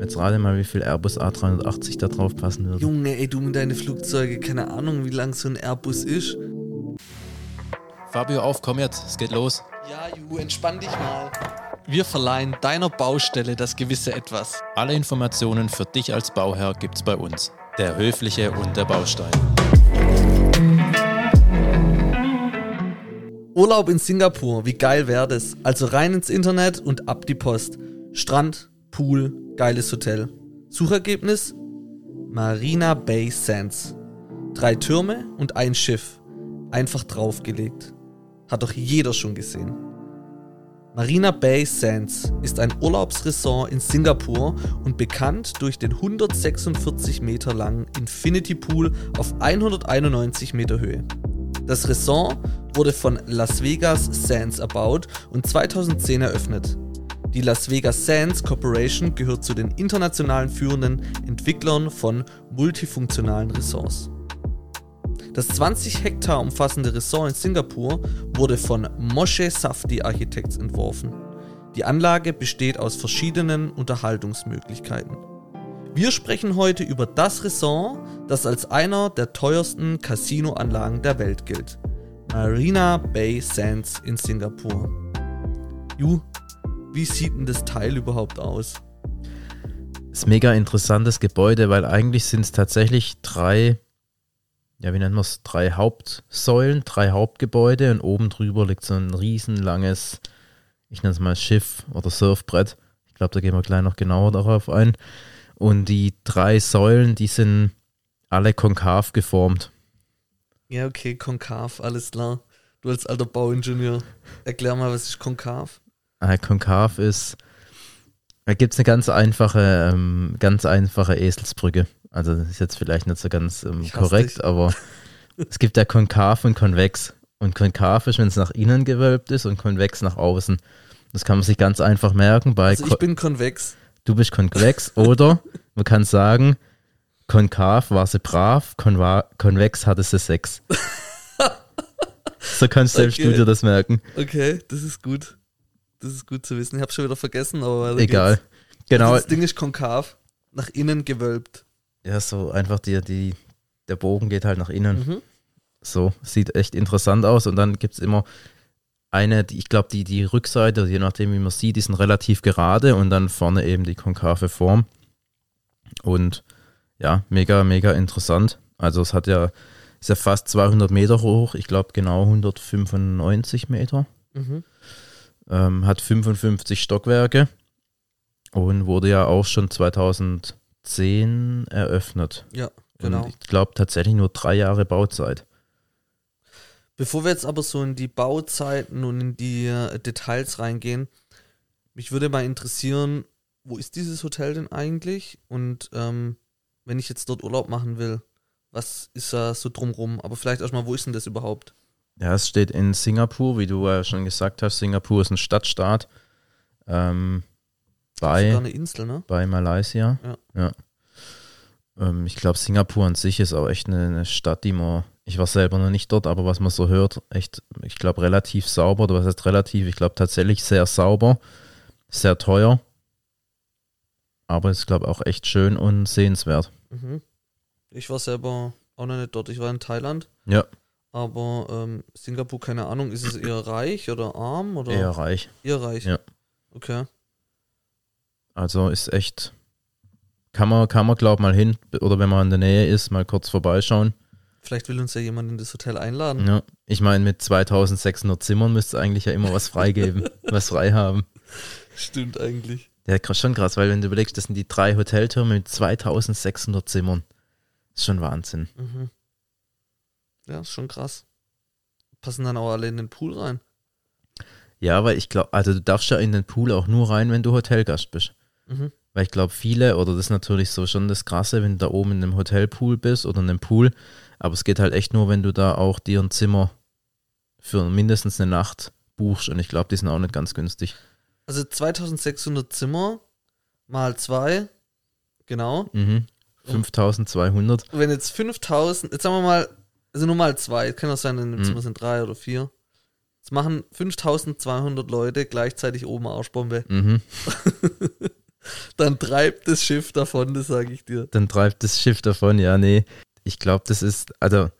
Jetzt rate mal, wie viel Airbus A380 da drauf passen würde. Junge, ey, du mit deinen Flugzeuge, keine Ahnung, wie lang so ein Airbus ist. Fabio, auf, komm jetzt, es geht los. Ja, Ju, entspann dich mal. Wir verleihen deiner Baustelle das gewisse Etwas. Alle Informationen für dich als Bauherr gibt's bei uns. Der Höfliche und der Baustein. Urlaub in Singapur, wie geil wäre das? Also rein ins Internet und ab die Post. Strand, Pool, geiles Hotel. Suchergebnis? Marina Bay Sands. Drei Türme und ein Schiff. Einfach draufgelegt. Hat doch jeder schon gesehen. Marina Bay Sands ist ein Urlaubsresort in Singapur und bekannt durch den 146 Meter langen Infinity Pool auf 191 Meter Höhe. Das Ressort wurde von Las Vegas Sands erbaut und 2010 eröffnet. Die Las Vegas Sands Corporation gehört zu den internationalen führenden Entwicklern von multifunktionalen Ressorts. Das 20 Hektar umfassende Ressort in Singapur wurde von Moshe Safdie Architects entworfen. Die Anlage besteht aus verschiedenen Unterhaltungsmöglichkeiten. Wir sprechen heute über das Ressort, das als einer der teuersten Casinoanlagen der Welt gilt. Marina Bay Sands in Singapur. Ju, wie sieht denn das Teil überhaupt aus? Das ist ein mega interessantes Gebäude, weil eigentlich sind es tatsächlich drei, ja, wie nennt man es, drei Hauptsäulen, drei Hauptgebäude und oben drüber liegt so ein riesenlanges, ich nenne es mal Schiff oder Surfbrett. Ich glaube, da gehen wir gleich noch genauer darauf ein. Und die drei Säulen, die sind alle konkav geformt. Ja, okay, konkav, alles klar. Du als alter Bauingenieur, erklär mal, was ist konkav? Äh, konkav ist, da gibt es eine ganz einfache, ähm, ganz einfache Eselsbrücke. Also das ist jetzt vielleicht nicht so ganz ähm, korrekt, dich. aber es gibt ja konkav und konvex. Und konkav ist, wenn es nach innen gewölbt ist und konvex nach außen. Das kann man sich ganz einfach merken. Bei also ich bin konvex. Du bist konvex oder man kann sagen, konkav war sie brav, konvex hatte sie Sex. so kannst selbst okay. du dir das merken. Okay, das ist gut. Das ist gut zu wissen. Ich habe schon wieder vergessen, aber egal. Genau. Also das Ding ist konkav, nach innen gewölbt. Ja, so einfach die, die, der Bogen geht halt nach innen. Mhm. So, sieht echt interessant aus. Und dann gibt es immer eine, die, ich glaube, die, die Rückseite, je nachdem, wie man sieht, die sind relativ gerade und dann vorne eben die konkave Form. Und ja, mega, mega interessant. Also es hat ja, ist ja fast 200 Meter hoch, ich glaube genau 195 Meter. Mhm ähm, hat 55 Stockwerke und wurde ja auch schon 2010 eröffnet. Ja, genau. Und ich glaube tatsächlich nur drei Jahre Bauzeit. Bevor wir jetzt aber so in die Bauzeiten und in die äh, Details reingehen, mich würde mal interessieren, wo ist dieses Hotel denn eigentlich? Und ähm, wenn ich jetzt dort Urlaub machen will, was ist da so drumrum? Aber vielleicht erstmal, wo ist denn das überhaupt? Ja, es steht in Singapur, wie du ja schon gesagt hast. Singapur ist ein Stadtstaat. Ähm, bei, eine Insel, ne? Bei Malaysia. Ja. ja. Ähm, ich glaube, Singapur an sich ist auch echt eine, eine, Stadt, die man, ich war selber noch nicht dort, aber was man so hört, echt, ich glaube, relativ sauber. Oder was heißt relativ? Ich glaube, tatsächlich sehr sauber, sehr teuer. Aber ist, glaube auch echt schön und sehenswert. Mhm. Ich war selber auch noch nicht dort. Ich war in Thailand. Ja. Aber ähm, Singapur, keine Ahnung, ist es eher reich oder arm? Oder? Eher reich. Eher reich. Ja. Okay. Also ist echt, kann man, kann man glaub mal hin, oder wenn man in der Nähe ist, mal kurz vorbeischauen. Vielleicht will uns ja jemand in das Hotel einladen. Ja, ich meine, mit 2600 Zimmern müsste es eigentlich ja immer was freigeben, was frei haben. Stimmt eigentlich. Ja, schon krass, weil wenn du überlegst, das sind die drei Hoteltürme mit 2600 Zimmern. Das ist schon Wahnsinn. Mhm. Ja, ist schon krass. Passen dann auch alle in den Pool rein. Ja, weil ich glaube, also du darfst ja in den Pool auch nur rein, wenn du Hotelgast bist. Mhm. Weil ich glaube, viele, oder das ist natürlich so schon das Krasse, wenn du da oben in einem Hotelpool bist oder in einem Pool, aber es geht halt echt nur, wenn du da auch dir ein Zimmer für mindestens eine Nacht buchst und ich glaube, die sind auch nicht ganz günstig. Also 2600 Zimmer mal zwei, genau. Mhm. 5200. Wenn jetzt 5000, jetzt sagen wir mal, also nur mal zwei. Kann auch sein, in dem. Zimmer sind drei oder vier. Jetzt machen 5200 Leute gleichzeitig oben Arschbombe. Mhm. Dann treibt das Schiff davon, das sage ich dir. Dann treibt das Schiff davon, ja, nee. Ich glaube, das ist, also,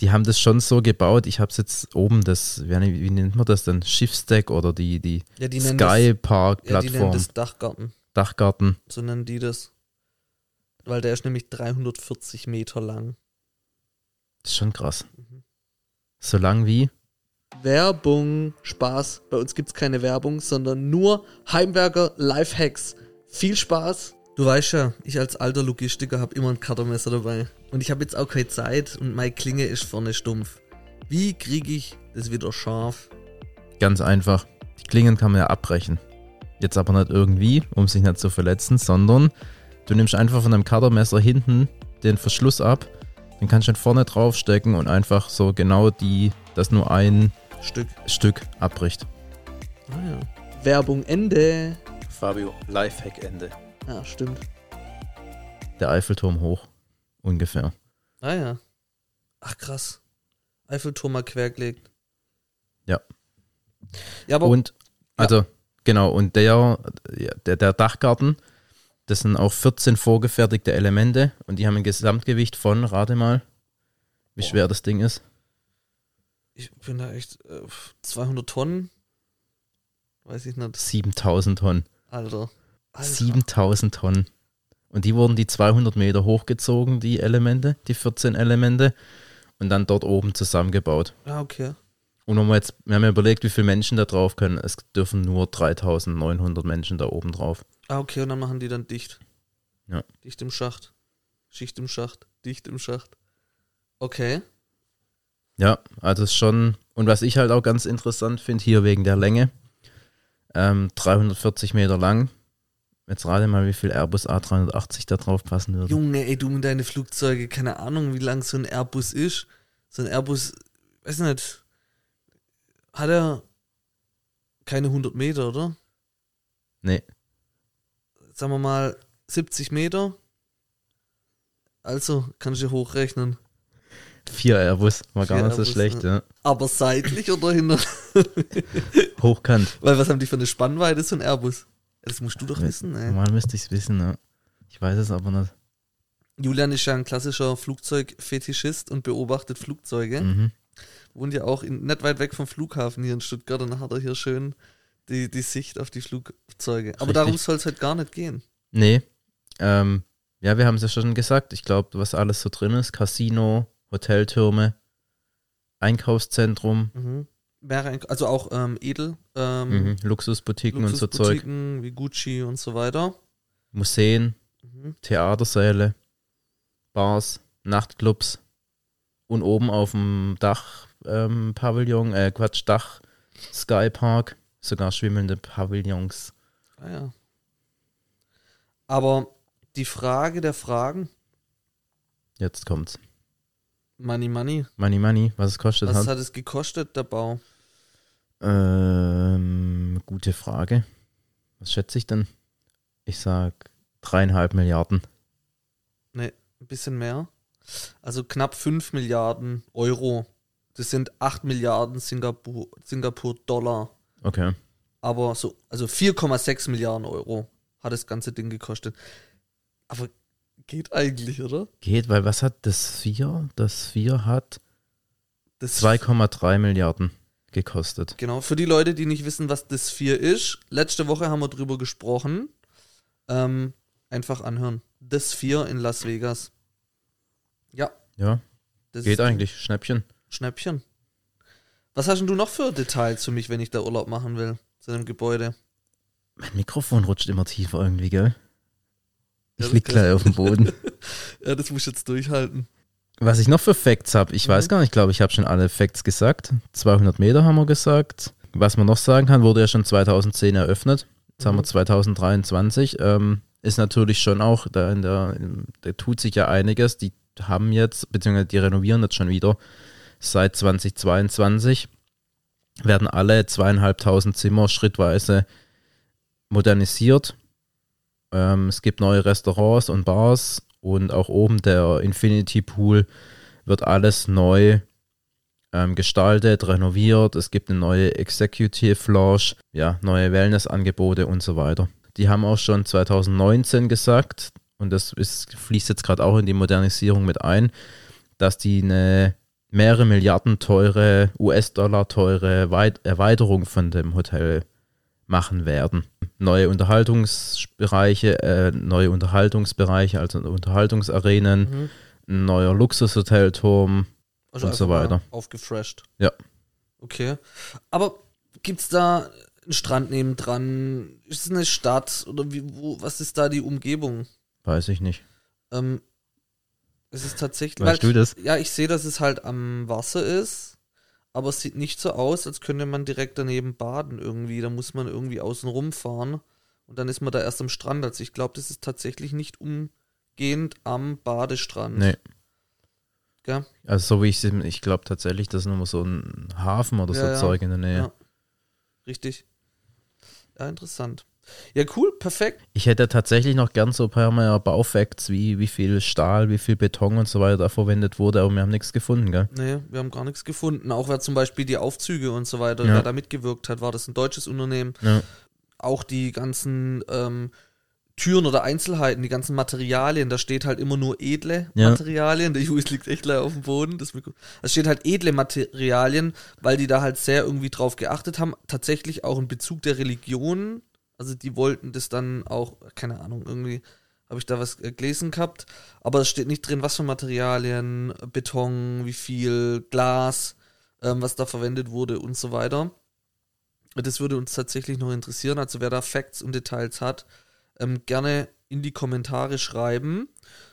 die haben das schon so gebaut. Ich habe es jetzt oben, das, wie, wie, nennt man das denn? Schiffsdeck oder die, die, Ja, die Sky das, Park ja, die nennen Plattform, das Dachgarten. Dachgarten. So nennen die das. Weil der ist nämlich 340 Meter lang. Das ist schon krass. Mhm. So lang wie? Werbung, Spaß. Bei uns gibt's keine Werbung, sondern nur Heimwerker Lifehacks. Viel Spaß. Du weißt ja, ich als alter Logistiker habe immer ein Cuttermesser dabei. Und ich habe jetzt auch keine Zeit und meine Klinge ist vorne stumpf. Wie kriege ich das wieder scharf? Ganz einfach. Die Klingen kann man ja abbrechen. Jetzt aber nicht irgendwie, um sich nicht zu verletzen, sondern du nimmst einfach von deinem Cuttermesser hinten den Verschluss ab, den kannst du dann vorne draufstecken und einfach so genau die, dass nur ein Stück. Stück abbricht. Ah ja. Werbung Ende. Fabio, Lifehack Ende. Ja, stimmt. Der Eiffelturm hoch. Ungefähr. Ah ja. Ach krass. Eiffelturm mal quergelegt. Ja. Ja, aber Und, also, genau, und der, ja, der, der Dachgarten, das sind auch 14 vorgefertigte Elemente und die haben ein Gesamtgewicht von, rate mal, wie Boah. schwer das Ding ist. ich bin da echt äh, 200 Tonnen. Weiß ich nicht. 7000 Tonnen. Alter. Alter. 7000 Tonnen. Und die wurden die 200 Meter hochgezogen, die Elemente, die 14 Elemente, und dann dort oben zusammengebaut. Ja, okay. Und wenn wir jetzt, wir haben ja überlegt, wie viele Menschen da drauf können. Es dürfen nur 3900 Menschen da oben drauf. Ah, okay, und dann machen die dann dicht. Ja. Dicht im Schacht. Schicht im Schacht. Dicht im Schacht. Okay. Ja, also ist schon, und was ich halt auch ganz interessant finde, hier wegen der Länge, ähm, 340 Meter lang. Jetzt rate mal, wie viel Airbus A380 da drauf passen würde. Junge, ey, du mit deine Flugzeuge, keine Ahnung, wie lang so ein Airbus ist. So ein Airbus, weiß nicht, hat er keine 100 Meter, oder? Nee, Sagen wir mal 70 Meter. Also, kannst du hochrechnen. vier Airbus, war gar nicht so Airbus, schlecht, ja. Aber seitlich oder hinter? Hochkant. Weil was haben die für eine Spannweite, so ein Airbus? Das musst du doch wissen, ey. Normal müsste ich es wissen, ja. Ich weiß es aber nicht. Julian ist ja ein klassischer Flugzeugfetischist und beobachtet Flugzeuge. Mhm. Wohnt ja auch in, nicht weit weg vom Flughafen hier in Stuttgart und dann hat er hier schön die, die Sicht auf die Flugzeuge. Aber Richtig. darum soll es halt gar nicht gehen. Nee, ähm, ja, wir haben es ja schon gesagt. Ich glaube, was alles so drin ist: Casino, Hoteltürme, Einkaufszentrum, Mhm. Also auch ähm, edel. Ähm, mhm. Luxusboutiquen und so Zeug, Luxusboutiquen wie Gucci und so weiter. Museen, Mhm. Theatersäle, Bars, Nachtclubs und oben auf dem Dach ähm, Pavillon, äh, Quatsch, Dach Skypark, sogar schwimmelnde Pavillons. Ah ja. Aber die Frage der Fragen, Jetzt kommt's. Money Money, Money Money, was es kostet was hat. hat es gekostet, der Bau? Ähm, gute Frage. Was schätze ich denn? Ich sag dreieinhalb Milliarden. Ne, ein bisschen mehr. Also knapp 5 Milliarden Euro. Das sind 8 Milliarden Singapur, Singapur Dollar. Okay. Aber so, also 4,6 Milliarden Euro hat das ganze Ding gekostet. Aber geht eigentlich, oder? Geht, weil was hat das 4? Das 4 hat Das 2,3 Milliarden gekostet. Genau, für die Leute, die nicht wissen, was das 4 ist, letzte Woche haben wir drüber gesprochen. Ähm, einfach anhören. Das 4 in Las Vegas. Ja. Ja, Das geht eigentlich. Schnäppchen. Schnäppchen. Was hast denn du noch für Details für mich, wenn ich da Urlaub machen will? Zu einem Gebäude. Mein Mikrofon rutscht immer tiefer irgendwie, gell? Ich Ja, lieg gleich auf dem Boden. Ja, das muss ich jetzt durchhalten. Was ich noch für Facts habe, ich weiß Mhm. gar nicht, ich glaube, ich habe schon alle Facts gesagt. 200 Meter haben wir gesagt. Was man noch sagen kann, wurde ja schon 2010 eröffnet. Jetzt haben wir Mhm. 2023. Ähm, ist natürlich schon auch, da, der, da tut sich ja einiges. Die haben jetzt, beziehungsweise die renovieren jetzt schon wieder seit 2022. Werden alle zweieinhalbtausend Zimmer schrittweise modernisiert. Ähm, es gibt neue Restaurants und Bars und auch oben der Infinity Pool wird alles neu ähm, gestaltet, renoviert. Es gibt eine neue Executive Lounge, ja, neue Wellnessangebote und so weiter. Die haben auch schon 2019 gesagt, und das ist, fließt jetzt gerade auch in die Modernisierung mit ein, dass die eine mehrere Milliarden teure, US-Dollar teure Weit Erweiterung von dem Hotel machen werden. Neue Unterhaltungsbereiche, äh, neue Unterhaltungsbereiche, also Unterhaltungsarenen, mhm. ein neuer Luxushotelturm also und so weiter. Aufgefresht. Ja. Okay. Aber gibt es da einen Strand nebendran? Ist es eine Stadt? Oder wie, wo, was ist da die Umgebung? Weiß ich nicht. Ähm, es ist tatsächlich. Weißt weil, du das? Ja, ich sehe, dass es halt am Wasser ist, aber es sieht nicht so aus, als könnte man direkt daneben baden irgendwie. Da muss man irgendwie außen rumfahren und dann ist man da erst am Strand. Also ich glaube, das ist tatsächlich nicht umgehend am Badestrand. Nee. Gell? Also so wie ich sehe, ich glaube tatsächlich, das ist nur so ein Hafen oder ja, so ja. Zeug in der Nähe. Ja. Richtig. Ja, interessant. Ja, cool, perfekt. Ich hätte tatsächlich noch gern so ein paar mehr Baufacts, wie, wie viel Stahl, wie viel Beton und so weiter da verwendet wurde, aber wir haben nichts gefunden, gell? Nee, wir haben gar nichts gefunden. Auch wer zum Beispiel die Aufzüge und so weiter, ja. wer da mitgewirkt hat, war das ein deutsches Unternehmen. Ja. Auch die ganzen ähm, Türen oder Einzelheiten, die ganzen Materialien, da steht halt immer nur edle ja. Materialien. Der Juice liegt echt leider auf dem Boden. Das es steht halt edle Materialien, weil die da halt sehr irgendwie drauf geachtet haben. Tatsächlich auch in Bezug der Religion also die wollten das dann auch, keine Ahnung, irgendwie habe ich da was äh, gelesen gehabt. Aber es steht nicht drin, was für Materialien, Beton, wie viel, Glas, ähm, was da verwendet wurde und so weiter. Das würde uns tatsächlich noch interessieren. Also wer da Facts und Details hat, ähm, gerne in die Kommentare schreiben.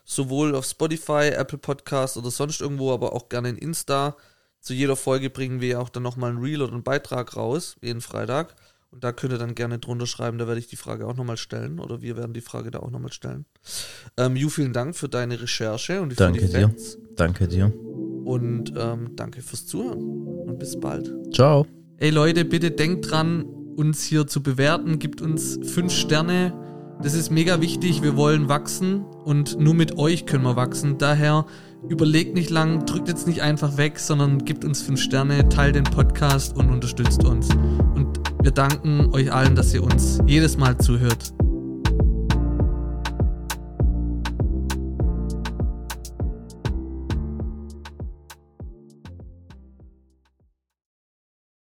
Sowohl auf Spotify, Apple Podcast oder sonst irgendwo, aber auch gerne in Insta. Zu jeder Folge bringen wir auch dann nochmal ein Reel oder einen Beitrag raus, jeden Freitag. Und da könnt ihr dann gerne drunter schreiben, da werde ich die Frage auch nochmal stellen oder wir werden die Frage da auch nochmal stellen. Ähm, Ju, vielen Dank für deine Recherche und danke für die dir. Danke dir. Und ähm, danke fürs Zuhören und bis bald. Ciao. Ey Leute, bitte denkt dran, uns hier zu bewerten. Gibt uns fünf Sterne. Das ist mega wichtig. Wir wollen wachsen und nur mit euch können wir wachsen. Daher überlegt nicht lang, drückt jetzt nicht einfach weg, sondern gibt uns fünf Sterne, teilt den Podcast und unterstützt uns. Und wir danken euch allen, dass ihr uns jedes Mal zuhört.